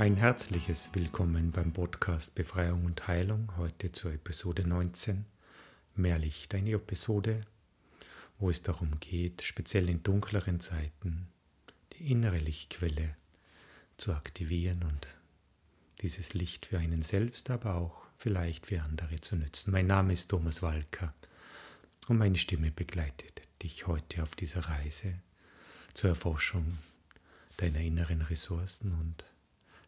Ein herzliches Willkommen beim Podcast Befreiung und Heilung, heute zur Episode 19. Mehr Licht, eine Episode, wo es darum geht, speziell in dunkleren Zeiten die innere Lichtquelle zu aktivieren und dieses Licht für einen selbst, aber auch vielleicht für andere zu nützen. Mein Name ist Thomas Walker und meine Stimme begleitet dich heute auf dieser Reise zur Erforschung deiner inneren Ressourcen und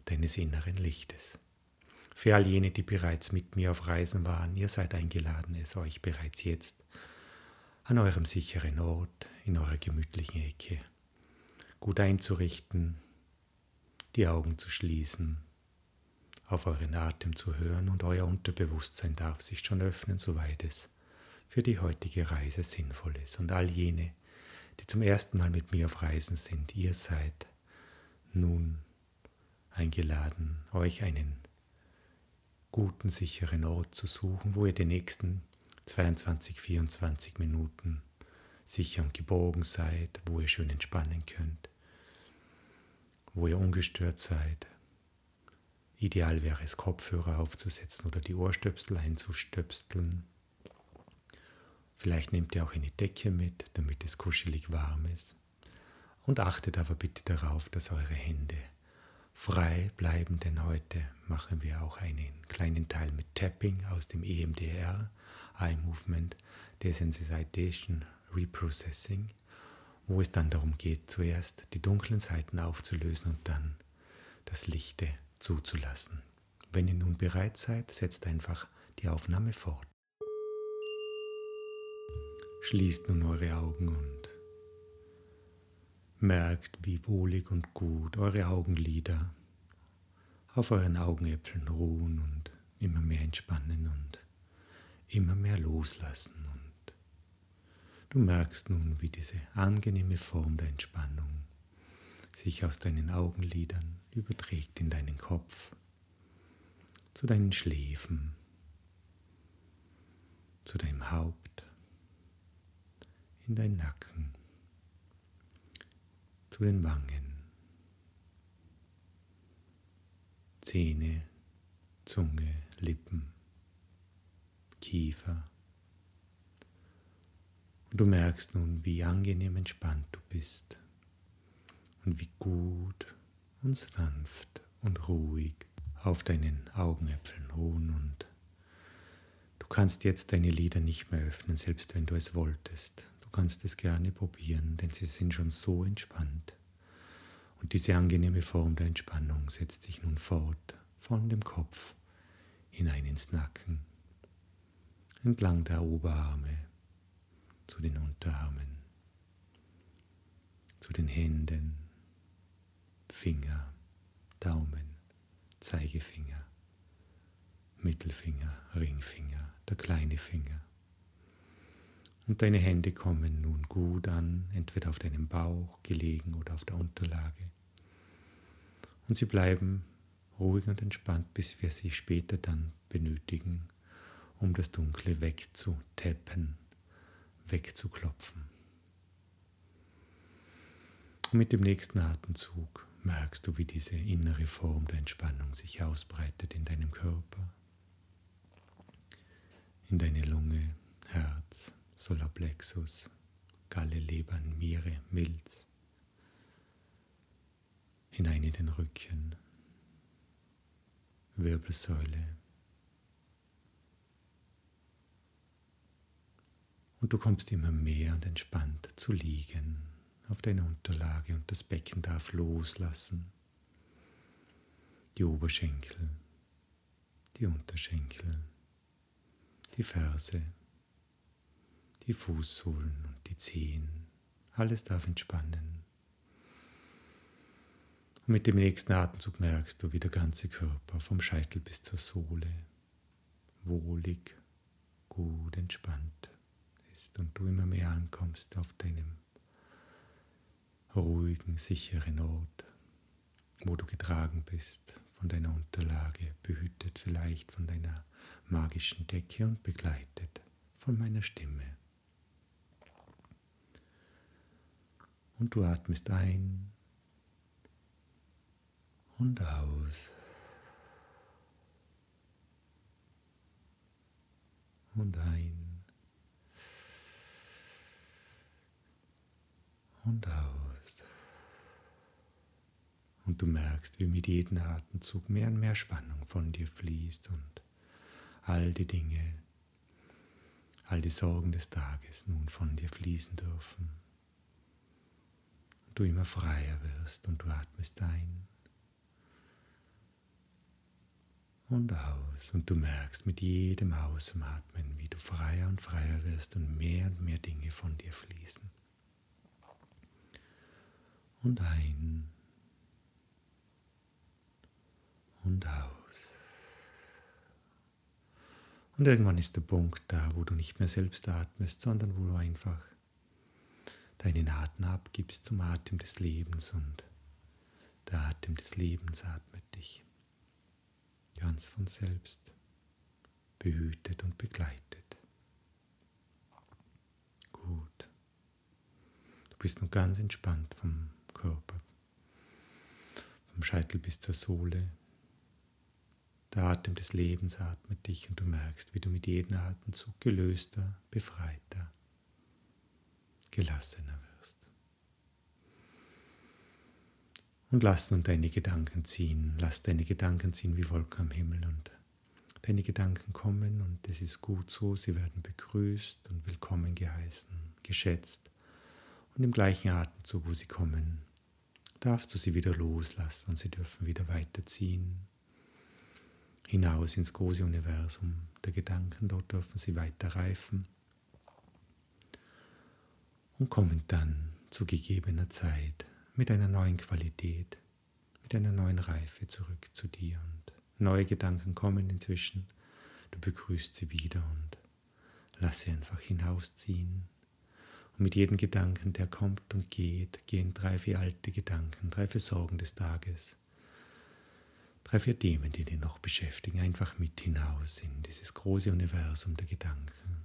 deines inneren Lichtes. Für all jene, die bereits mit mir auf Reisen waren, ihr seid eingeladen, es euch bereits jetzt an eurem sicheren Ort, in eurer gemütlichen Ecke, gut einzurichten, die Augen zu schließen, auf euren Atem zu hören und euer Unterbewusstsein darf sich schon öffnen, soweit es für die heutige Reise sinnvoll ist. Und all jene, die zum ersten Mal mit mir auf Reisen sind, ihr seid nun eingeladen, euch einen guten, sicheren Ort zu suchen, wo ihr die nächsten 22, 24 Minuten sicher und gebogen seid, wo ihr schön entspannen könnt, wo ihr ungestört seid. Ideal wäre es, Kopfhörer aufzusetzen oder die Ohrstöpsel einzustöpseln. Vielleicht nehmt ihr auch eine Decke mit, damit es kuschelig warm ist. Und achtet aber bitte darauf, dass eure Hände frei bleiben, denn heute machen wir auch einen kleinen Teil mit Tapping aus dem EMDR, Eye Movement Desensitization Reprocessing, wo es dann darum geht, zuerst die dunklen Seiten aufzulösen und dann das Lichte zuzulassen. Wenn ihr nun bereit seid, setzt einfach die Aufnahme fort. Schließt nun eure Augen und Merkt, wie wohlig und gut eure Augenlider auf euren Augenäpfeln ruhen und immer mehr entspannen und immer mehr loslassen. Und du merkst nun, wie diese angenehme Form der Entspannung sich aus deinen Augenlidern überträgt in deinen Kopf, zu deinen Schläfen, zu deinem Haupt, in deinen Nacken zu den Wangen, Zähne, Zunge, Lippen, Kiefer. Und du merkst nun, wie angenehm entspannt du bist und wie gut und sanft und ruhig auf deinen Augenäpfeln ruhen und du kannst jetzt deine Lider nicht mehr öffnen, selbst wenn du es wolltest kannst es gerne probieren, denn sie sind schon so entspannt. Und diese angenehme Form der Entspannung setzt sich nun fort von dem Kopf hinein ins Nacken, entlang der Oberarme zu den Unterarmen, zu den Händen, Finger, Daumen, Zeigefinger, Mittelfinger, Ringfinger, der kleine Finger und deine Hände kommen nun gut an, entweder auf deinem Bauch gelegen oder auf der Unterlage. Und sie bleiben ruhig und entspannt, bis wir sie später dann benötigen, um das Dunkle wegzutappen, wegzuklopfen. Und mit dem nächsten Atemzug merkst du, wie diese innere Form der Entspannung sich ausbreitet in deinem Körper, in deine Lunge, Herz, Solarplexus, Galle, Leber, Niere, Milz, hinein in den Rücken, Wirbelsäule. Und du kommst immer mehr und entspannt zu liegen auf deiner Unterlage und das Becken darf loslassen. Die Oberschenkel, die Unterschenkel, die Ferse, die Fußsohlen und die Zehen. Alles darf entspannen. Und mit dem nächsten Atemzug merkst du, wie der ganze Körper vom Scheitel bis zur Sohle wohlig, gut entspannt ist und du immer mehr ankommst auf deinem ruhigen, sicheren Ort, wo du getragen bist von deiner Unterlage, behütet vielleicht von deiner magischen Decke und begleitet von meiner Stimme. Und du atmest ein und aus. Und ein. Und aus. Und du merkst, wie mit jedem Atemzug mehr und mehr Spannung von dir fließt und all die Dinge, all die Sorgen des Tages nun von dir fließen dürfen. Du immer freier wirst und du atmest ein und aus. Und du merkst mit jedem Ausatmen, wie du freier und freier wirst und mehr und mehr Dinge von dir fließen. Und ein und aus. Und irgendwann ist der Punkt da, wo du nicht mehr selbst atmest, sondern wo du einfach deinen Atem abgibst zum Atem des Lebens und der Atem des Lebens atmet dich ganz von selbst behütet und begleitet. Gut. Du bist nun ganz entspannt vom Körper, vom Scheitel bis zur Sohle. Der Atem des Lebens atmet dich und du merkst, wie du mit jedem Atemzug gelöster, befreiter, gelassener wirst. Und lass nun deine Gedanken ziehen. Lass deine Gedanken ziehen wie Wolken am Himmel. Und deine Gedanken kommen und es ist gut so. Sie werden begrüßt und willkommen geheißen, geschätzt. Und im gleichen Atemzug, wo sie kommen, darfst du sie wieder loslassen und sie dürfen wieder weiterziehen. Hinaus ins große Universum der Gedanken. Dort dürfen sie weiter reifen und kommen dann zu gegebener Zeit mit einer neuen Qualität, mit einer neuen Reife zurück zu dir. Und neue Gedanken kommen inzwischen. Du begrüßt sie wieder und lass sie einfach hinausziehen. Und mit jedem Gedanken, der kommt und geht, gehen drei, vier alte Gedanken, drei, vier Sorgen des Tages, drei, vier Themen, die dich noch beschäftigen, einfach mit hinaus in dieses große Universum der Gedanken.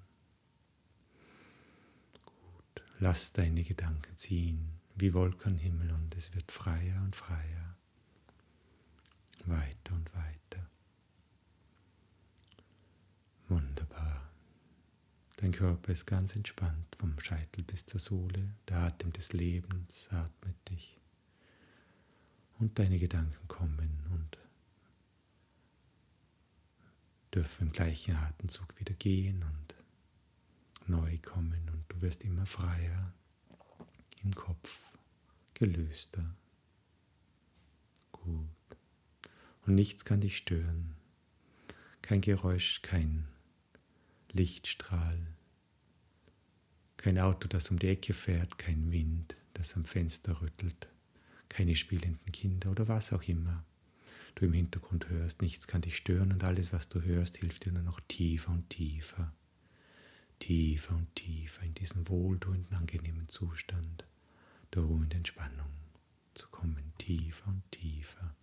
Gut, lass deine Gedanken ziehen wie Wolkenhimmel und es wird freier und freier, weiter und weiter. Wunderbar. Dein Körper ist ganz entspannt vom Scheitel bis zur Sohle. Der Atem des Lebens atmet dich. Und deine Gedanken kommen und dürfen im gleichen Atemzug wieder gehen und neu kommen und du wirst immer freier im Kopf, gelöster. Gut. Und nichts kann dich stören. Kein Geräusch, kein Lichtstrahl, kein Auto, das um die Ecke fährt, kein Wind, das am Fenster rüttelt, keine spielenden Kinder oder was auch immer du im Hintergrund hörst. Nichts kann dich stören und alles, was du hörst, hilft dir nur noch tiefer und tiefer, tiefer und tiefer in diesen wohltuenden, angenehmen Zustand der Ruhe und Entspannung zu kommen, tiefer und tiefer,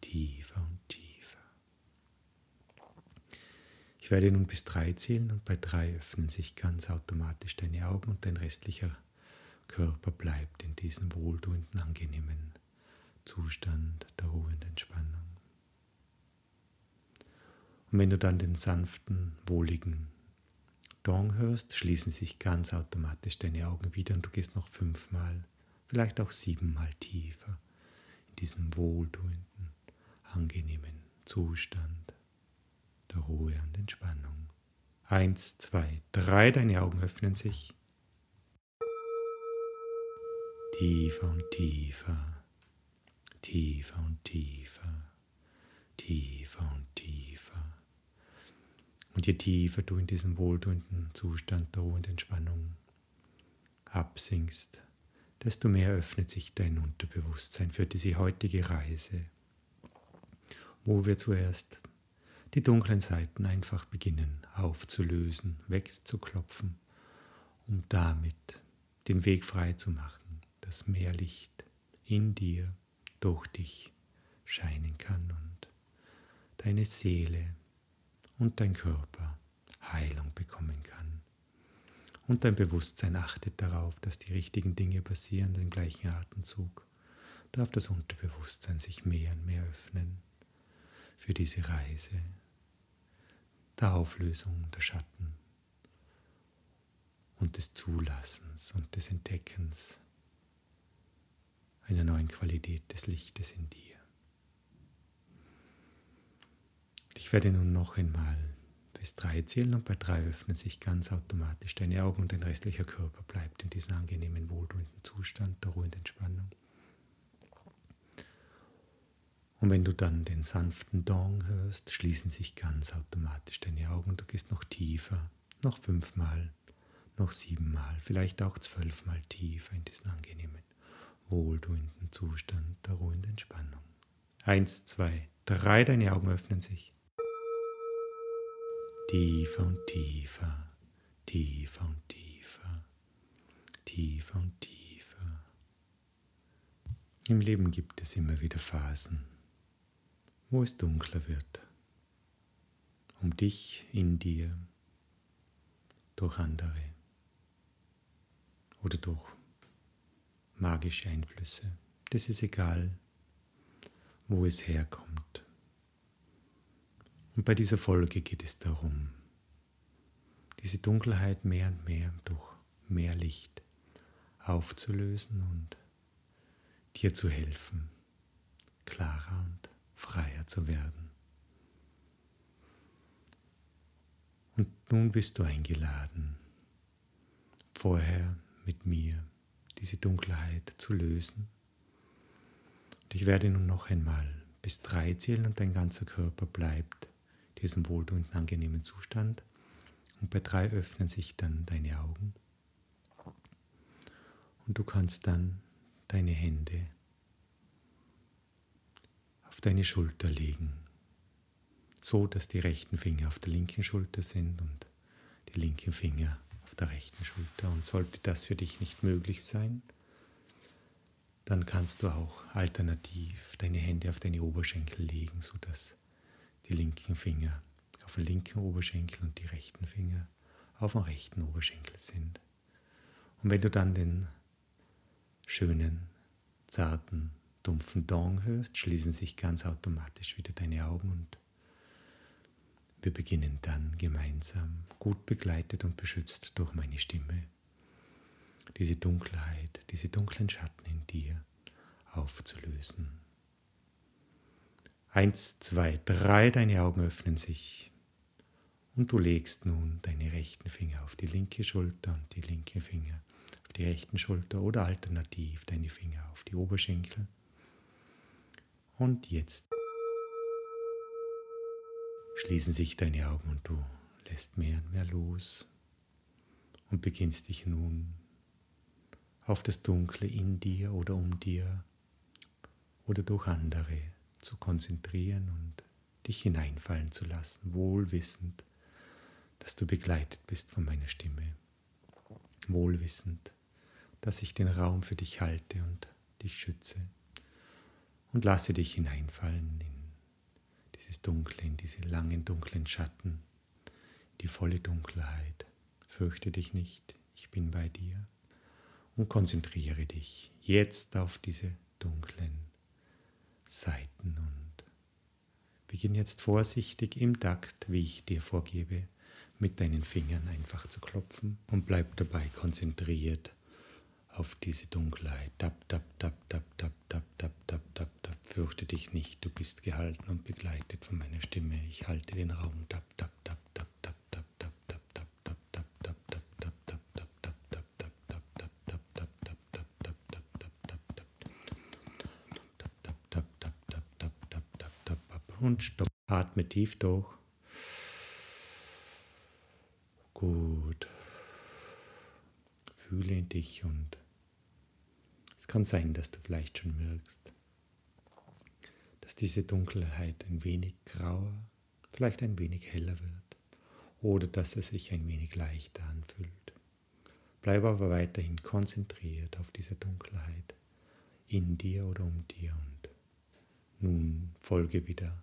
tiefer und tiefer. Ich werde nun bis drei zählen und bei drei öffnen sich ganz automatisch deine Augen und dein restlicher Körper bleibt in diesem wohltuenden, angenehmen Zustand der Ruhe und Entspannung. Und wenn du dann den sanften, wohligen Dong hörst, schließen sich ganz automatisch deine Augen wieder und du gehst noch fünfmal, vielleicht auch siebenmal tiefer in diesen wohltuenden, angenehmen Zustand der Ruhe und Entspannung. Eins, zwei, drei, deine Augen öffnen sich. Tiefer und tiefer, tiefer und tiefer, tiefer und tiefer. Und je tiefer du in diesem wohltuenden Zustand der Ruhe und Entspannung absinkst, desto mehr öffnet sich dein Unterbewusstsein für diese heutige Reise, wo wir zuerst die dunklen Seiten einfach beginnen aufzulösen, wegzuklopfen, um damit den Weg frei zu machen, dass mehr Licht in dir, durch dich scheinen kann und deine Seele und dein Körper Heilung bekommen kann. Und dein Bewusstsein achtet darauf, dass die richtigen Dinge passieren im gleichen Atemzug. darf das Unterbewusstsein sich mehr und mehr öffnen für diese Reise der Auflösung der Schatten und des Zulassens und des Entdeckens einer neuen Qualität des Lichtes in dir. Ich werde nun noch einmal bis drei zählen und bei drei öffnen sich ganz automatisch deine Augen und dein restlicher Körper bleibt in diesem angenehmen, wohltuenden Zustand der Ruhe und Entspannung. Und wenn du dann den sanften Dong hörst, schließen sich ganz automatisch deine Augen. Du gehst noch tiefer, noch fünfmal, noch siebenmal, vielleicht auch zwölfmal tiefer in diesen angenehmen, wohltuenden Zustand der Ruhe und Entspannung. Eins, zwei, drei, deine Augen öffnen sich. Tiefer und tiefer, tiefer und tiefer, tiefer und tiefer. Im Leben gibt es immer wieder Phasen, wo es dunkler wird. Um dich, in dir, durch andere oder durch magische Einflüsse. Das ist egal, wo es herkommt. Und bei dieser Folge geht es darum, diese Dunkelheit mehr und mehr durch mehr Licht aufzulösen und dir zu helfen, klarer und freier zu werden. Und nun bist du eingeladen, vorher mit mir diese Dunkelheit zu lösen. Und ich werde nun noch einmal bis drei zählen und dein ganzer Körper bleibt diesem wohltuenden, angenehmen Zustand. Und bei drei öffnen sich dann deine Augen. Und du kannst dann deine Hände auf deine Schulter legen, so dass die rechten Finger auf der linken Schulter sind und die linken Finger auf der rechten Schulter. Und sollte das für dich nicht möglich sein, dann kannst du auch alternativ deine Hände auf deine Oberschenkel legen, sodass die linken Finger auf dem linken Oberschenkel und die rechten Finger auf dem rechten Oberschenkel sind. Und wenn du dann den schönen, zarten dumpfen Dong hörst, schließen sich ganz automatisch wieder deine Augen und wir beginnen dann gemeinsam, gut begleitet und beschützt durch meine Stimme, diese Dunkelheit, diese dunklen Schatten in dir aufzulösen. Eins, zwei, drei, deine Augen öffnen sich. Und du legst nun deine rechten Finger auf die linke Schulter und die linke Finger auf die rechten Schulter oder alternativ deine Finger auf die Oberschenkel. Und jetzt schließen sich deine Augen und du lässt mehr und mehr los und beginnst dich nun auf das Dunkle in dir oder um dir oder durch andere zu konzentrieren und dich hineinfallen zu lassen, wohlwissend, dass du begleitet bist von meiner Stimme, wohlwissend, dass ich den Raum für dich halte und dich schütze und lasse dich hineinfallen in dieses Dunkle, in diese langen dunklen Schatten, die volle Dunkelheit. Fürchte dich nicht, ich bin bei dir und konzentriere dich jetzt auf diese dunklen Seiten und beginn jetzt vorsichtig im Takt, wie ich dir vorgebe, mit deinen Fingern einfach zu klopfen und bleib dabei konzentriert auf diese Dunkelheit. Tap, tap, tap, tap, tap, tap, tap, tap, tap, tap. Fürchte dich nicht, du bist gehalten und begleitet von meiner Stimme. Ich halte den Raum. Tap, tap, tap, und stopp. Atme tief durch. Gut. Fühle dich und es kann sein, dass du vielleicht schon merkst, dass diese Dunkelheit ein wenig grauer, vielleicht ein wenig heller wird oder dass es sich ein wenig leichter anfühlt. Bleibe aber weiterhin konzentriert auf diese Dunkelheit in dir oder um dir und nun folge wieder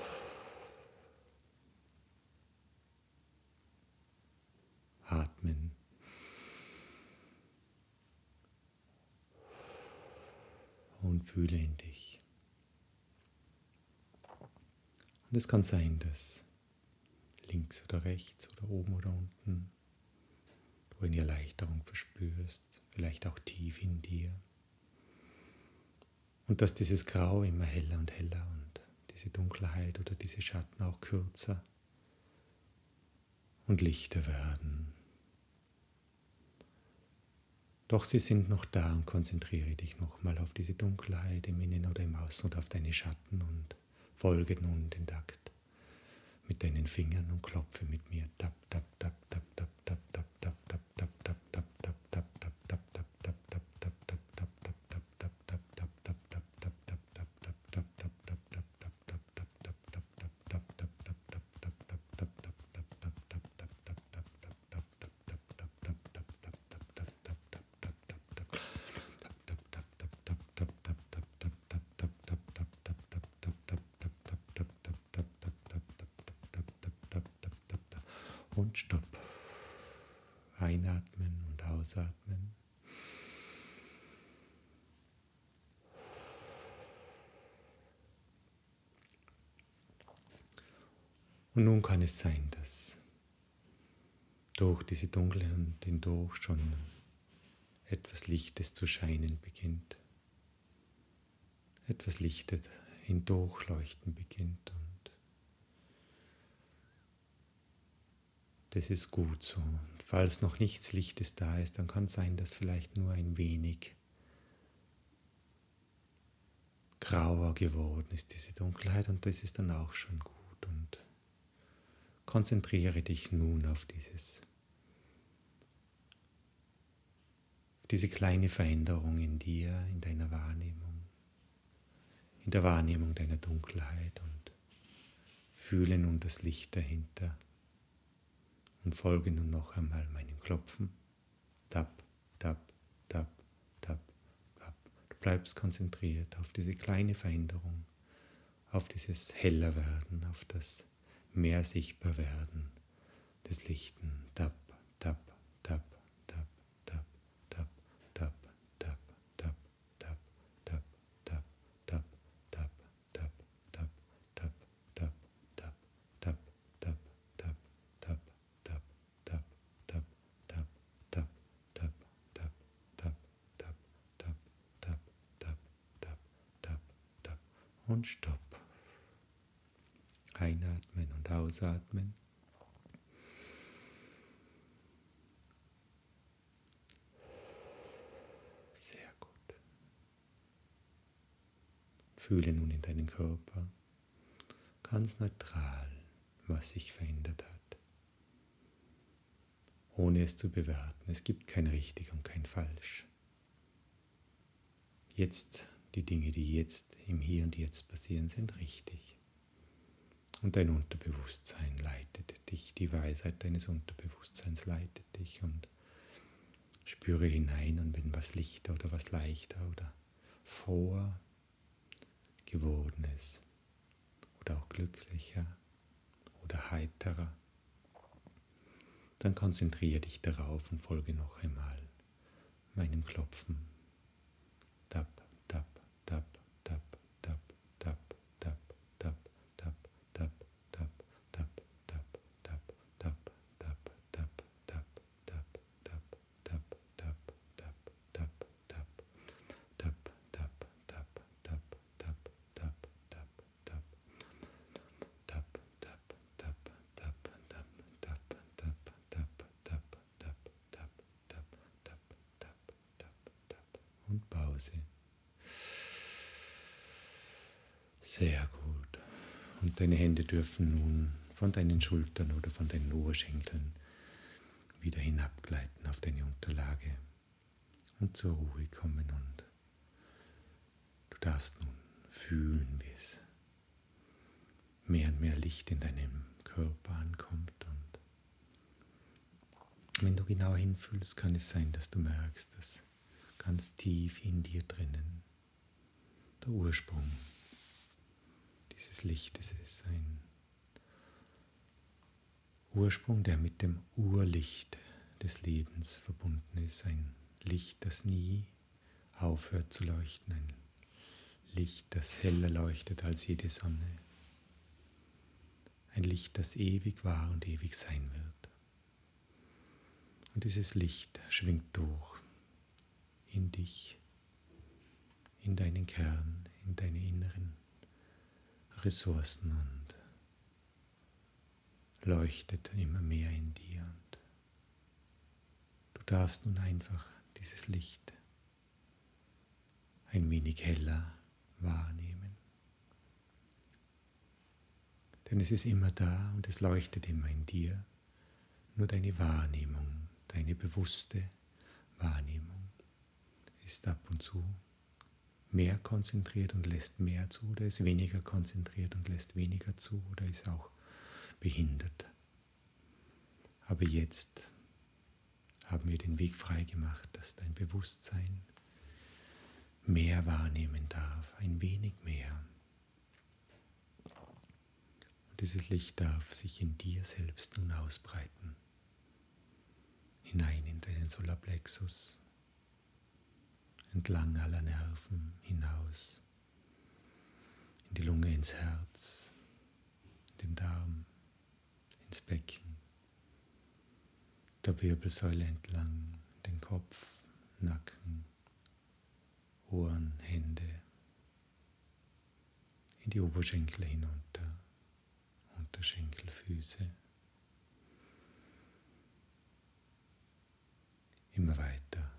Und es kann sein, dass links oder rechts oder oben oder unten du eine Erleichterung verspürst, vielleicht auch tief in dir. Und dass dieses Grau immer heller und heller und diese Dunkelheit oder diese Schatten auch kürzer und lichter werden. Doch sie sind noch da und konzentriere dich nochmal auf diese Dunkelheit im Innen oder im Außen und auf deine Schatten und folge nun den deinen Fingern und klopfe mit mir. Tap, tap, tap, Und kann es sein, dass durch diese Dunkelheit und hindurch schon etwas Lichtes zu scheinen beginnt. Etwas Lichtes hindurchleuchten beginnt. Das ist gut so. Und falls noch nichts Lichtes da ist, dann kann es sein, dass vielleicht nur ein wenig grauer geworden ist, diese Dunkelheit, und das ist dann auch schon gut. Konzentriere dich nun auf dieses, diese kleine Veränderung in dir, in deiner Wahrnehmung, in der Wahrnehmung deiner Dunkelheit und fühle nun das Licht dahinter und folge nun noch einmal meinem Klopfen. Tap, tap, tap, tap, tap. Du bleibst konzentriert auf diese kleine Veränderung, auf dieses heller werden, auf das mehr sichtbar werden des Lichten. Tap, tap, ausatmen. Sehr gut. Fühle nun in deinen Körper ganz neutral, was sich verändert hat. Ohne es zu bewerten. Es gibt kein richtig und kein falsch. Jetzt die Dinge, die jetzt im Hier und Jetzt passieren, sind richtig. Und dein Unterbewusstsein leitet dich, die Weisheit deines Unterbewusstseins leitet dich und spüre hinein und wenn was lichter oder was leichter oder froher geworden ist oder auch glücklicher oder heiterer, dann konzentriere dich darauf und folge noch einmal meinem Klopfen. Tap, Sehr gut. Und deine Hände dürfen nun von deinen Schultern oder von deinen Oberschenkeln wieder hinabgleiten auf deine Unterlage und zur Ruhe kommen und du darfst nun fühlen, wie es mehr und mehr Licht in deinem Körper ankommt und wenn du genau hinfühlst, kann es sein, dass du merkst, dass ganz tief in dir drinnen der Ursprung dieses Lichtes ist. Ein Ursprung, der mit dem Urlicht des Lebens verbunden ist. Ein Licht, das nie aufhört zu leuchten. Ein Licht, das heller leuchtet als jede Sonne. Ein Licht, das ewig war und ewig sein wird. Und dieses Licht schwingt durch in dich, in deinen Kern, in deine inneren Ressourcen und leuchtet immer mehr in dir. Und du darfst nun einfach dieses Licht ein wenig heller wahrnehmen. Denn es ist immer da und es leuchtet immer in dir. Nur deine Wahrnehmung, deine bewusste Wahrnehmung ist ab und zu mehr konzentriert und lässt mehr zu oder ist weniger konzentriert und lässt weniger zu oder ist auch behindert. Aber jetzt haben wir den Weg frei gemacht, dass dein Bewusstsein mehr wahrnehmen darf, ein wenig mehr. Und dieses Licht darf sich in dir selbst nun ausbreiten, hinein in deinen Solarplexus, entlang aller Nerven hinaus, in die Lunge, ins Herz, den Darm, ins Becken, der Wirbelsäule entlang, den Kopf, Nacken, Ohren, Hände, in die Oberschenkel hinunter, Unterschenkel, Füße. Immer weiter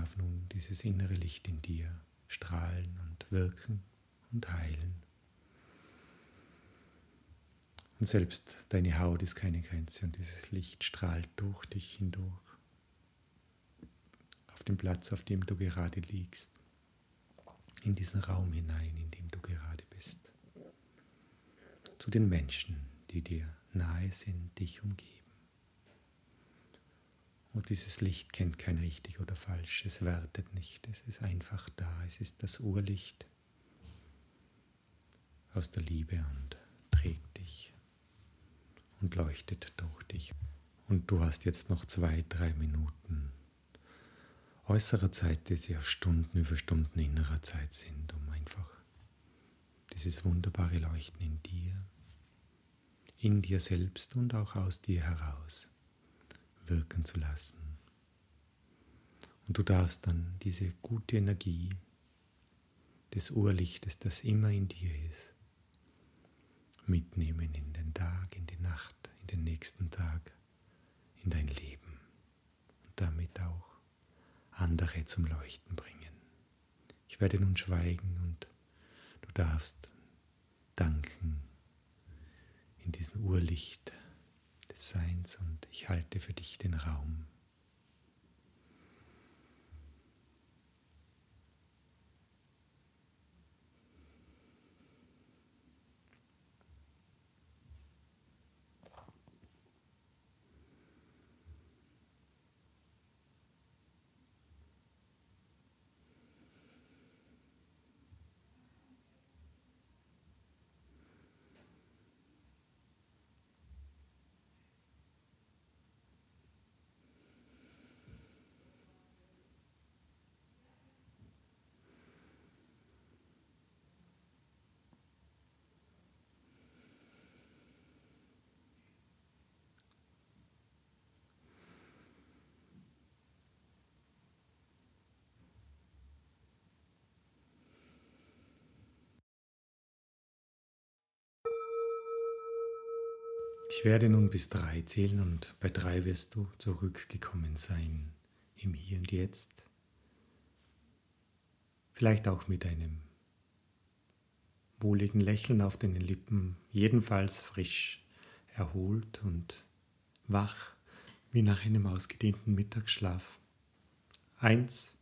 darf nun dieses innere Licht in dir strahlen und wirken und heilen. Und selbst deine Haut ist keine Grenze und dieses Licht strahlt durch dich hindurch auf den Platz, auf dem du gerade liegst, in diesen Raum hinein, in dem du gerade bist, zu den Menschen, die dir nahe sind, dich umgeben. Und dieses Licht kennt kein richtig oder falsch, es wertet nicht, es ist einfach da, es ist das Urlicht. Aus der Liebe und trägt dich und leuchtet durch dich. Und du hast jetzt noch zwei, drei Minuten äußerer Zeit, die ja Stunden über Stunden innerer Zeit sind, um einfach dieses wunderbare Leuchten in dir, in dir selbst und auch aus dir heraus wirken zu lassen. Und du darfst dann diese gute Energie des Urlichtes, das immer in dir ist, mitnehmen in den Tag, in die Nacht, in den nächsten Tag, in dein Leben und damit auch andere zum Leuchten bringen. Ich werde nun schweigen und du darfst danken in diesem Urlicht Seins und ich halte für dich den Raum. Ich werde nun bis drei zählen und bei drei wirst du zurückgekommen sein im Hier und Jetzt. Vielleicht auch mit einem wohligen Lächeln auf den Lippen, jedenfalls frisch, erholt und wach wie nach einem ausgedehnten Mittagsschlaf. Eins,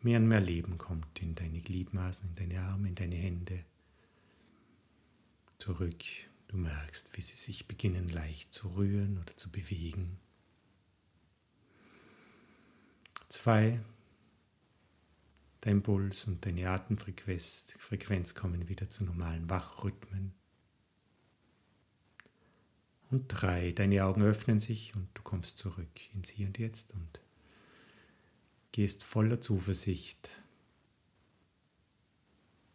mehr und mehr Leben kommt in deine Gliedmaßen, in deine Arme, in deine Hände. Zurück Du merkst, wie sie sich beginnen leicht zu rühren oder zu bewegen. Zwei, Dein Puls und deine Atemfrequenz Frequenz kommen wieder zu normalen Wachrhythmen. Und drei, deine Augen öffnen sich und du kommst zurück ins Hier und Jetzt und gehst voller Zuversicht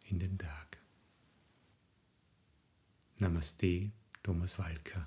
in den Tag. Namaste, Thomas Walker.